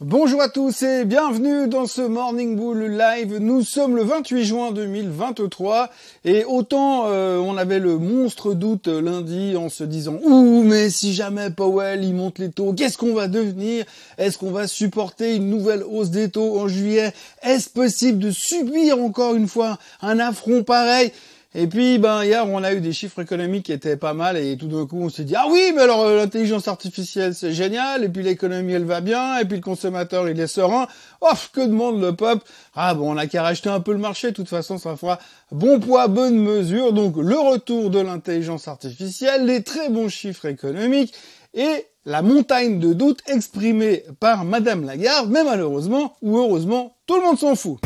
Bonjour à tous et bienvenue dans ce Morning Bull Live. Nous sommes le 28 juin 2023 et autant euh, on avait le monstre doute lundi en se disant ouh mais si jamais Powell il monte les taux, qu'est-ce qu'on va devenir? Est-ce qu'on va supporter une nouvelle hausse des taux en juillet? Est-ce possible de subir encore une fois un affront pareil? Et puis, ben, hier, on a eu des chiffres économiques qui étaient pas mal, et tout d'un coup, on s'est dit, ah oui, mais alors, euh, l'intelligence artificielle, c'est génial, et puis l'économie, elle va bien, et puis le consommateur, il est serein. Ouf, que demande le peuple? Ah bon, on a qu'à racheter un peu le marché, de toute façon, ça fera bon poids, bonne mesure. Donc, le retour de l'intelligence artificielle, les très bons chiffres économiques, et la montagne de doutes exprimée par Madame Lagarde, mais malheureusement, ou heureusement, tout le monde s'en fout.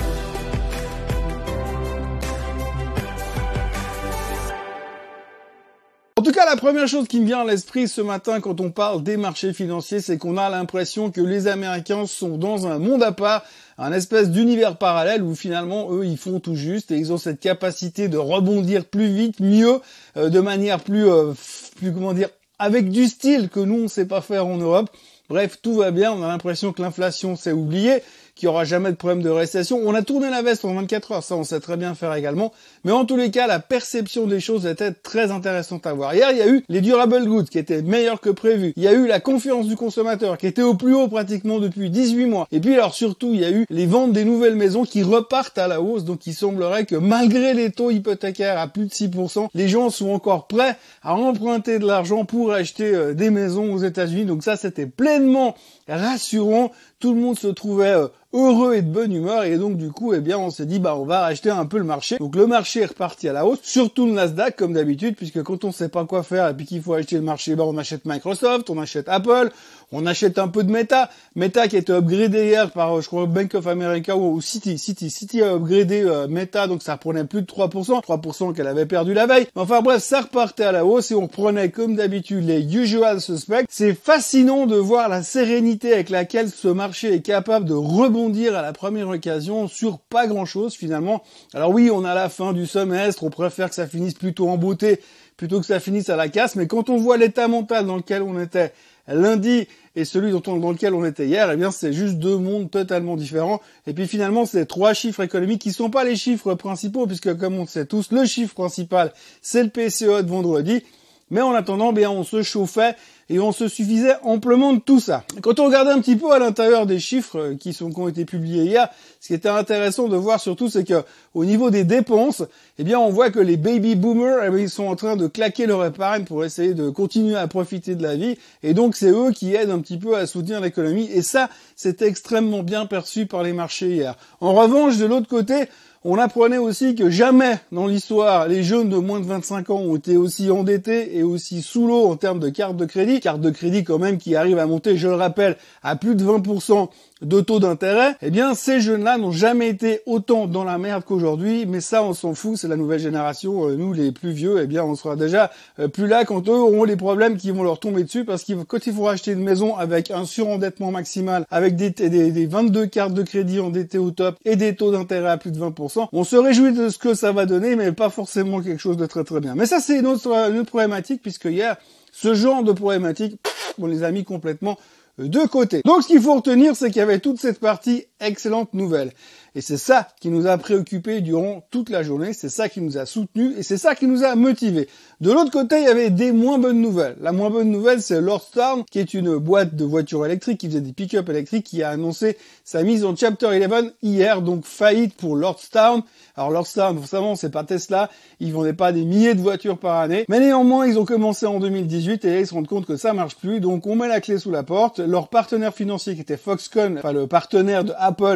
En tout cas, la première chose qui me vient à l'esprit ce matin quand on parle des marchés financiers, c'est qu'on a l'impression que les Américains sont dans un monde à part, un espèce d'univers parallèle où finalement eux ils font tout juste et ils ont cette capacité de rebondir plus vite, mieux, euh, de manière plus, euh, plus comment dire, avec du style que nous on sait pas faire en Europe. Bref, tout va bien, on a l'impression que l'inflation s'est oubliée, qu'il n'y aura jamais de problème de récession. On a tourné la veste en 24 heures, ça on sait très bien faire également. Mais en tous les cas, la perception des choses était très intéressante à voir. Hier, il y a eu les durable goods qui étaient meilleurs que prévu. Il y a eu la confiance du consommateur qui était au plus haut pratiquement depuis 18 mois. Et puis alors surtout, il y a eu les ventes des nouvelles maisons qui repartent à la hausse. Donc il semblerait que malgré les taux hypothécaires à plus de 6%, les gens sont encore prêts à emprunter de l'argent pour acheter euh, des maisons aux États-Unis. Donc ça, c'était pleinement rassurant. Tout le monde se trouvait euh, heureux et de bonne humeur et donc du coup eh bien on s'est dit bah on va racheter un peu le marché. Donc le marché est reparti à la hausse surtout le Nasdaq comme d'habitude puisque quand on sait pas quoi faire et puis qu'il faut acheter le marché bah on achète Microsoft on achète Apple on achète un peu de Meta. Meta qui a été upgradé hier par je crois Bank of America ou, City City City a upgradé euh, Meta donc ça prenait plus de 3% 3% qu'elle avait perdu la veille. Enfin bref ça repartait à la hausse et on prenait comme d'habitude les usual suspects. C'est fascinant de voir la sérénité avec laquelle ce marché est capable de rebondir à la première occasion sur pas grand chose finalement. Alors oui, on a la fin du semestre, on préfère que ça finisse plutôt en beauté plutôt que ça finisse à la casse, mais quand on voit l'état mental dans lequel on était lundi et celui dont on, dans lequel on était hier, eh bien c'est juste deux mondes totalement différents. Et puis finalement, c'est trois chiffres économiques qui sont pas les chiffres principaux, puisque comme on sait tous, le chiffre principal, c'est le PCE de vendredi. Mais en attendant, bien, on se chauffait et on se suffisait amplement de tout ça. Quand on regardait un petit peu à l'intérieur des chiffres qui, sont, qui ont été publiés hier, ce qui était intéressant de voir surtout, c'est que au niveau des dépenses, eh bien, on voit que les baby boomers, eh ils sont en train de claquer leur épargne pour essayer de continuer à profiter de la vie, et donc c'est eux qui aident un petit peu à soutenir l'économie, et ça, c'était extrêmement bien perçu par les marchés hier. En revanche, de l'autre côté, on apprenait aussi que jamais dans l'histoire les jeunes de moins de 25 ans ont été aussi endettés et aussi sous l'eau en termes de carte de crédit. Carte de crédit quand même qui arrive à monter, je le rappelle, à plus de 20% de taux d'intérêt, eh bien ces jeunes-là n'ont jamais été autant dans la merde qu'aujourd'hui, mais ça on s'en fout, c'est la nouvelle génération, euh, nous les plus vieux, eh bien on sera déjà euh, plus là quand eux auront les problèmes qui vont leur tomber dessus, parce qu'ils quand il faut acheter une maison avec un surendettement maximal, avec des, des, des 22 cartes de crédit endettées au top et des taux d'intérêt à plus de 20%, on se réjouit de ce que ça va donner, mais pas forcément quelque chose de très très bien. Mais ça c'est une autre, une autre problématique, puisque hier, ce genre de problématique, on les a mis complètement de côté. Donc ce qu'il faut retenir, c'est qu'il y avait toute cette partie excellente nouvelle. Et c'est ça qui nous a préoccupés durant toute la journée, c'est ça qui nous a soutenus et c'est ça qui nous a motivés. De l'autre côté, il y avait des moins bonnes nouvelles. La moins bonne nouvelle, c'est Lordstown, qui est une boîte de voitures électriques qui faisait des pick-up électriques, qui a annoncé sa mise en Chapter 11 hier, donc faillite pour Lordstown. Alors Lordstown, forcément, c'est pas Tesla, ils vendaient pas des milliers de voitures par année, mais néanmoins, ils ont commencé en 2018 et là, ils se rendent compte que ça marche plus, donc on met la clé sous la porte. Leur partenaire financier, qui était Foxconn, enfin le partenaire de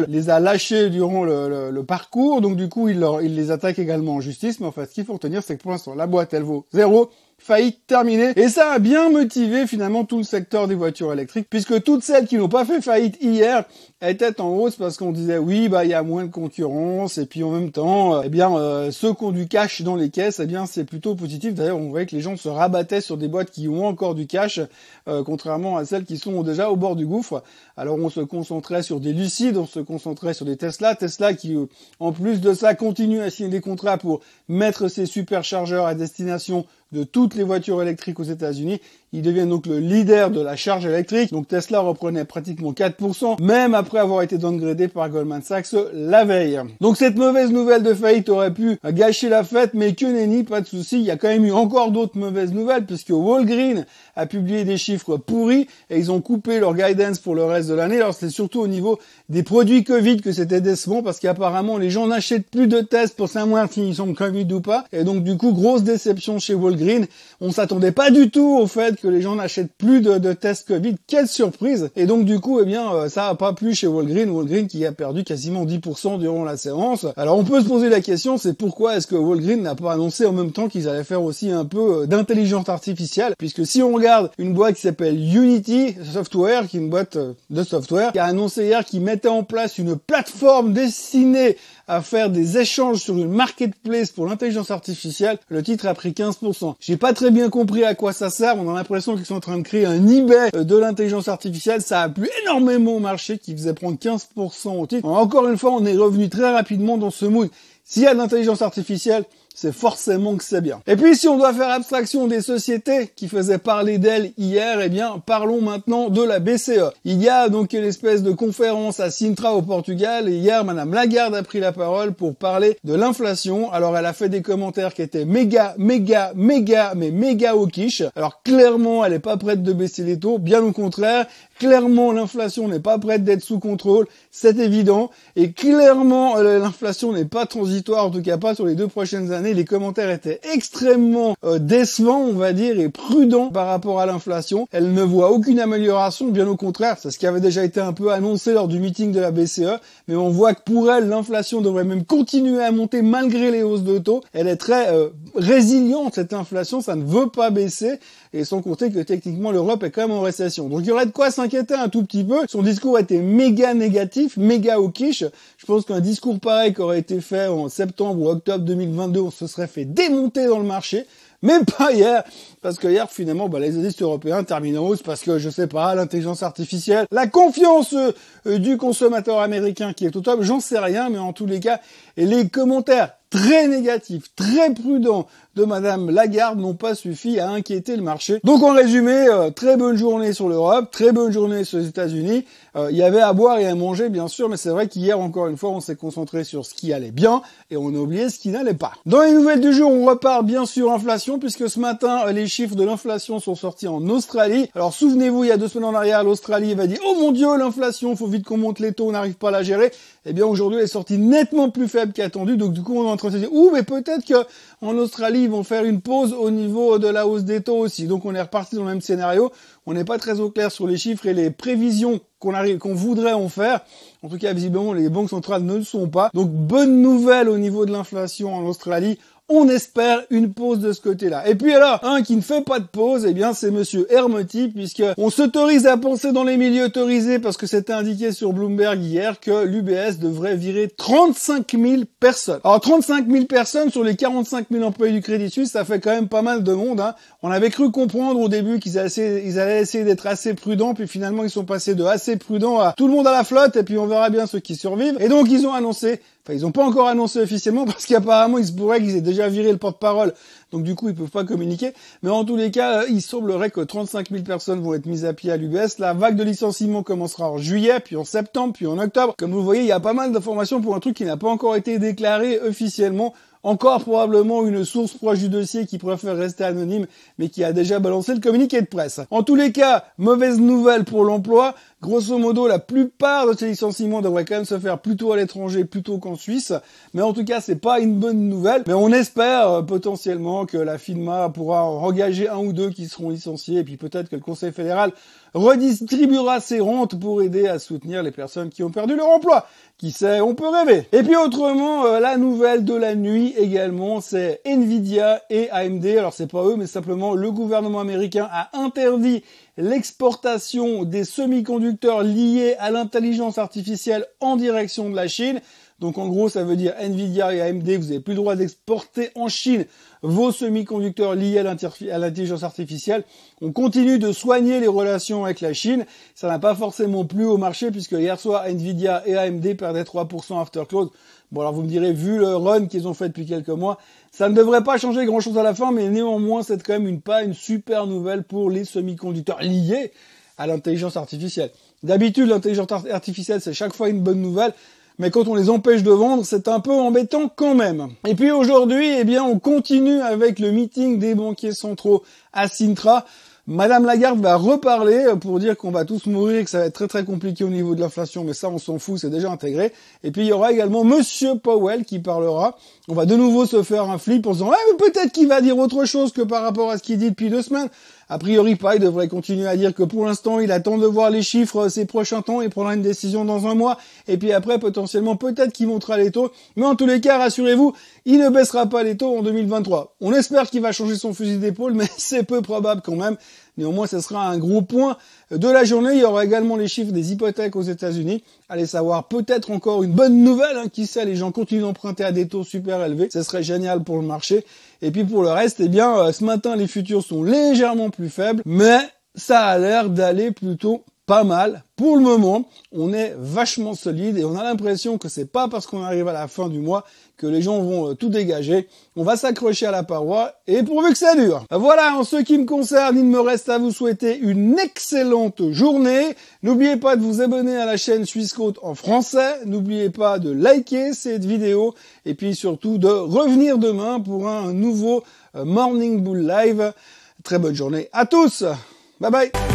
les a lâchés durant le, parcours, donc du coup, il les attaquent également en justice, mais en fait, ce qu'il faut retenir, c'est que pour l'instant, la boîte, elle vaut zéro faillite terminée. Et ça a bien motivé finalement tout le secteur des voitures électriques, puisque toutes celles qui n'ont pas fait faillite hier étaient en hausse parce qu'on disait oui, bah il y a moins de concurrence, et puis en même temps, euh, eh bien euh, ceux qui ont du cash dans les caisses, eh bien c'est plutôt positif. D'ailleurs, on voyait que les gens se rabattaient sur des boîtes qui ont encore du cash, euh, contrairement à celles qui sont déjà au bord du gouffre. Alors on se concentrait sur des Lucides, on se concentrait sur des Tesla, Tesla qui en plus de ça continue à signer des contrats pour mettre ses superchargeurs à destination de toutes les voitures électriques aux États-Unis. Il devient donc le leader de la charge électrique. Donc Tesla reprenait pratiquement 4%, même après avoir été downgradé par Goldman Sachs la veille. Donc cette mauvaise nouvelle de faillite aurait pu gâcher la fête, mais que nenni, pas de souci. Il y a quand même eu encore d'autres mauvaises nouvelles, puisque Walgreen a publié des chiffres pourris et ils ont coupé leur guidance pour le reste de l'année. Alors c'est surtout au niveau des produits Covid que c'était décevant, parce qu'apparemment les gens n'achètent plus de tests pour savoir s'ils sont Covid ou pas. Et donc du coup, grosse déception chez Walgreen. On s'attendait pas du tout au fait que les gens n'achètent plus de, tests Covid. Quelle surprise Et donc du coup, eh bien, euh, ça a pas plu chez Walgreens. Walgreens qui a perdu quasiment 10% durant la séance. Alors on peut se poser la question, c'est pourquoi est-ce que Walgreens n'a pas annoncé en même temps qu'ils allaient faire aussi un peu euh, d'intelligence artificielle? Puisque si on regarde une boîte qui s'appelle Unity Software, qui est une boîte euh, de software, qui a annoncé hier qu'ils mettaient en place une plateforme destinée à faire des échanges sur une marketplace pour l'intelligence artificielle, le titre a pris 15%. J'ai pas très bien compris à quoi ça sert. On a l'impression qu'ils sont en train de créer un eBay de l'intelligence artificielle. Ça a plu énormément au marché qui faisait prendre 15% au titre. encore une fois, on est revenu très rapidement dans ce mood. S'il y a de l'intelligence artificielle, c'est forcément que c'est bien. Et puis si on doit faire abstraction des sociétés qui faisaient parler d'elles hier, eh bien parlons maintenant de la BCE. Il y a donc une espèce de conférence à Sintra au Portugal et hier Madame Lagarde a pris la parole pour parler de l'inflation. Alors elle a fait des commentaires qui étaient méga, méga, méga, mais méga au quiche. Alors clairement elle est pas prête de baisser les taux, bien au contraire. Clairement, l'inflation n'est pas prête d'être sous contrôle, c'est évident. Et clairement, euh, l'inflation n'est pas transitoire, en tout cas pas sur les deux prochaines années. Les commentaires étaient extrêmement euh, décevants, on va dire, et prudents par rapport à l'inflation. Elle ne voit aucune amélioration, bien au contraire. C'est ce qui avait déjà été un peu annoncé lors du meeting de la BCE. Mais on voit que pour elle, l'inflation devrait même continuer à monter malgré les hausses de taux. Elle est très euh, résiliente, cette inflation, ça ne veut pas baisser. Et sans compter que techniquement, l'Europe est quand même en récession. Donc il y aurait de quoi s'inquiéter un tout petit peu. Son discours était méga négatif, méga au quiche. Je pense qu'un discours pareil qui aurait été fait en septembre ou octobre 2022, on se serait fait démonter dans le marché. Même pas hier, parce que hier finalement bah, les indices européens terminent en hausse parce que je sais pas l'intelligence artificielle, la confiance euh, du consommateur américain qui est au top, j'en sais rien, mais en tous les cas, les commentaires très négatifs, très prudents de Madame Lagarde n'ont pas suffi à inquiéter le marché. Donc en résumé, euh, très bonne journée sur l'Europe, très bonne journée sur les États-Unis. Euh, il y avait à boire et à manger bien sûr, mais c'est vrai qu'hier encore une fois on s'est concentré sur ce qui allait bien et on a oublié ce qui n'allait pas. Dans les nouvelles du jour, on repart bien sûr inflation puisque ce matin les chiffres de l'inflation sont sortis en Australie. Alors souvenez-vous, il y a deux semaines en arrière, l'Australie va dire oh mon dieu l'inflation, faut vite qu'on monte les taux, on n'arrive pas à la gérer. Eh bien aujourd'hui elle est sortie nettement plus faible qu'attendu, donc du coup on est en dire ouh mais peut-être que en Australie ils vont faire une pause au niveau de la hausse des taux aussi. Donc on est reparti dans le même scénario. On n'est pas très au clair sur les chiffres et les prévisions qu'on voudrait en faire. En tout cas, visiblement, les banques centrales ne le sont pas. Donc, bonne nouvelle au niveau de l'inflation en Australie on espère une pause de ce côté-là. Et puis alors, un qui ne fait pas de pause, eh bien c'est monsieur Hermotti, puisque on s'autorise à penser dans les milieux autorisés, parce que c'était indiqué sur Bloomberg hier, que l'UBS devrait virer 35 000 personnes. Alors 35 000 personnes sur les 45 000 employés du Crédit Suisse, ça fait quand même pas mal de monde. Hein. On avait cru comprendre au début qu'ils allaient, essayer d'être assez prudents, puis finalement ils sont passés de assez prudents à tout le monde à la flotte, et puis on verra bien ceux qui survivent. Et donc ils ont annoncé Enfin, ils n'ont pas encore annoncé officiellement parce qu'apparemment, il se pourrait qu'ils aient déjà viré le porte-parole. Donc du coup, ils peuvent pas communiquer. Mais en tous les cas, euh, il semblerait que 35 000 personnes vont être mises à pied à l'UBS. La vague de licenciement commencera en juillet, puis en septembre, puis en octobre. Comme vous voyez, il y a pas mal d'informations pour un truc qui n'a pas encore été déclaré officiellement. Encore probablement une source proche du dossier qui préfère rester anonyme, mais qui a déjà balancé le communiqué de presse. En tous les cas, mauvaise nouvelle pour l'emploi. Grosso modo, la plupart de ces licenciements devraient quand même se faire plutôt à l'étranger plutôt qu'en Suisse. Mais en tout cas, c'est pas une bonne nouvelle. Mais on espère euh, potentiellement que la FINMA pourra engager un ou deux qui seront licenciés et puis peut-être que le Conseil fédéral redistribuera ses rentes pour aider à soutenir les personnes qui ont perdu leur emploi. Qui sait, on peut rêver. Et puis autrement, euh, la nouvelle de la nuit également, c'est Nvidia et AMD. Alors c'est pas eux, mais simplement le gouvernement américain a interdit l'exportation des semi-conducteurs liés à l'intelligence artificielle en direction de la Chine. Donc en gros, ça veut dire Nvidia et AMD, vous n'avez plus le droit d'exporter en Chine vos semi-conducteurs liés à l'intelligence artificielle. On continue de soigner les relations avec la Chine. Ça n'a pas forcément plu au marché puisque hier soir, Nvidia et AMD perdaient 3% after close. Bon alors vous me direz, vu le run qu'ils ont fait depuis quelques mois, ça ne devrait pas changer grand chose à la fin, mais néanmoins c'est quand même une pas une super nouvelle pour les semi-conducteurs liés à l'intelligence artificielle. D'habitude, l'intelligence artificielle, c'est chaque fois une bonne nouvelle mais quand on les empêche de vendre, c'est un peu embêtant quand même. Et puis aujourd'hui, eh bien, on continue avec le meeting des banquiers centraux à Sintra. Madame Lagarde va reparler pour dire qu'on va tous mourir que ça va être très très compliqué au niveau de l'inflation, mais ça on s'en fout, c'est déjà intégré. Et puis il y aura également Monsieur Powell qui parlera. On va de nouveau se faire un flip en disant ah mais peut-être qu'il va dire autre chose que par rapport à ce qu'il dit depuis deux semaines. A priori pas, il devrait continuer à dire que pour l'instant il attend de voir les chiffres ces prochains temps et prendra une décision dans un mois. Et puis après potentiellement peut-être qu'il montera les taux. Mais en tous les cas, rassurez-vous, il ne baissera pas les taux en 2023. On espère qu'il va changer son fusil d'épaule, mais c'est peu probable quand même. Néanmoins, ce sera un gros point de la journée. Il y aura également les chiffres des hypothèques aux États-Unis. Allez savoir peut-être encore une bonne nouvelle. Hein, qui sait, les gens continuent d'emprunter à des taux super élevés. Ce serait génial pour le marché. Et puis pour le reste, eh bien, euh, ce matin, les futurs sont légèrement plus faibles, mais ça a l'air d'aller plutôt pas mal. Pour le moment, on est vachement solide et on a l'impression que c'est pas parce qu'on arrive à la fin du mois que les gens vont euh, tout dégager. On va s'accrocher à la paroi et pourvu que ça dure. Voilà, en ce qui me concerne, il me reste à vous souhaiter une excellente journée. N'oubliez pas de vous abonner à la chaîne Suisse Côte en français. N'oubliez pas de liker cette vidéo et puis surtout de revenir demain pour un nouveau euh, Morning Bull Live. Très bonne journée à tous. Bye bye.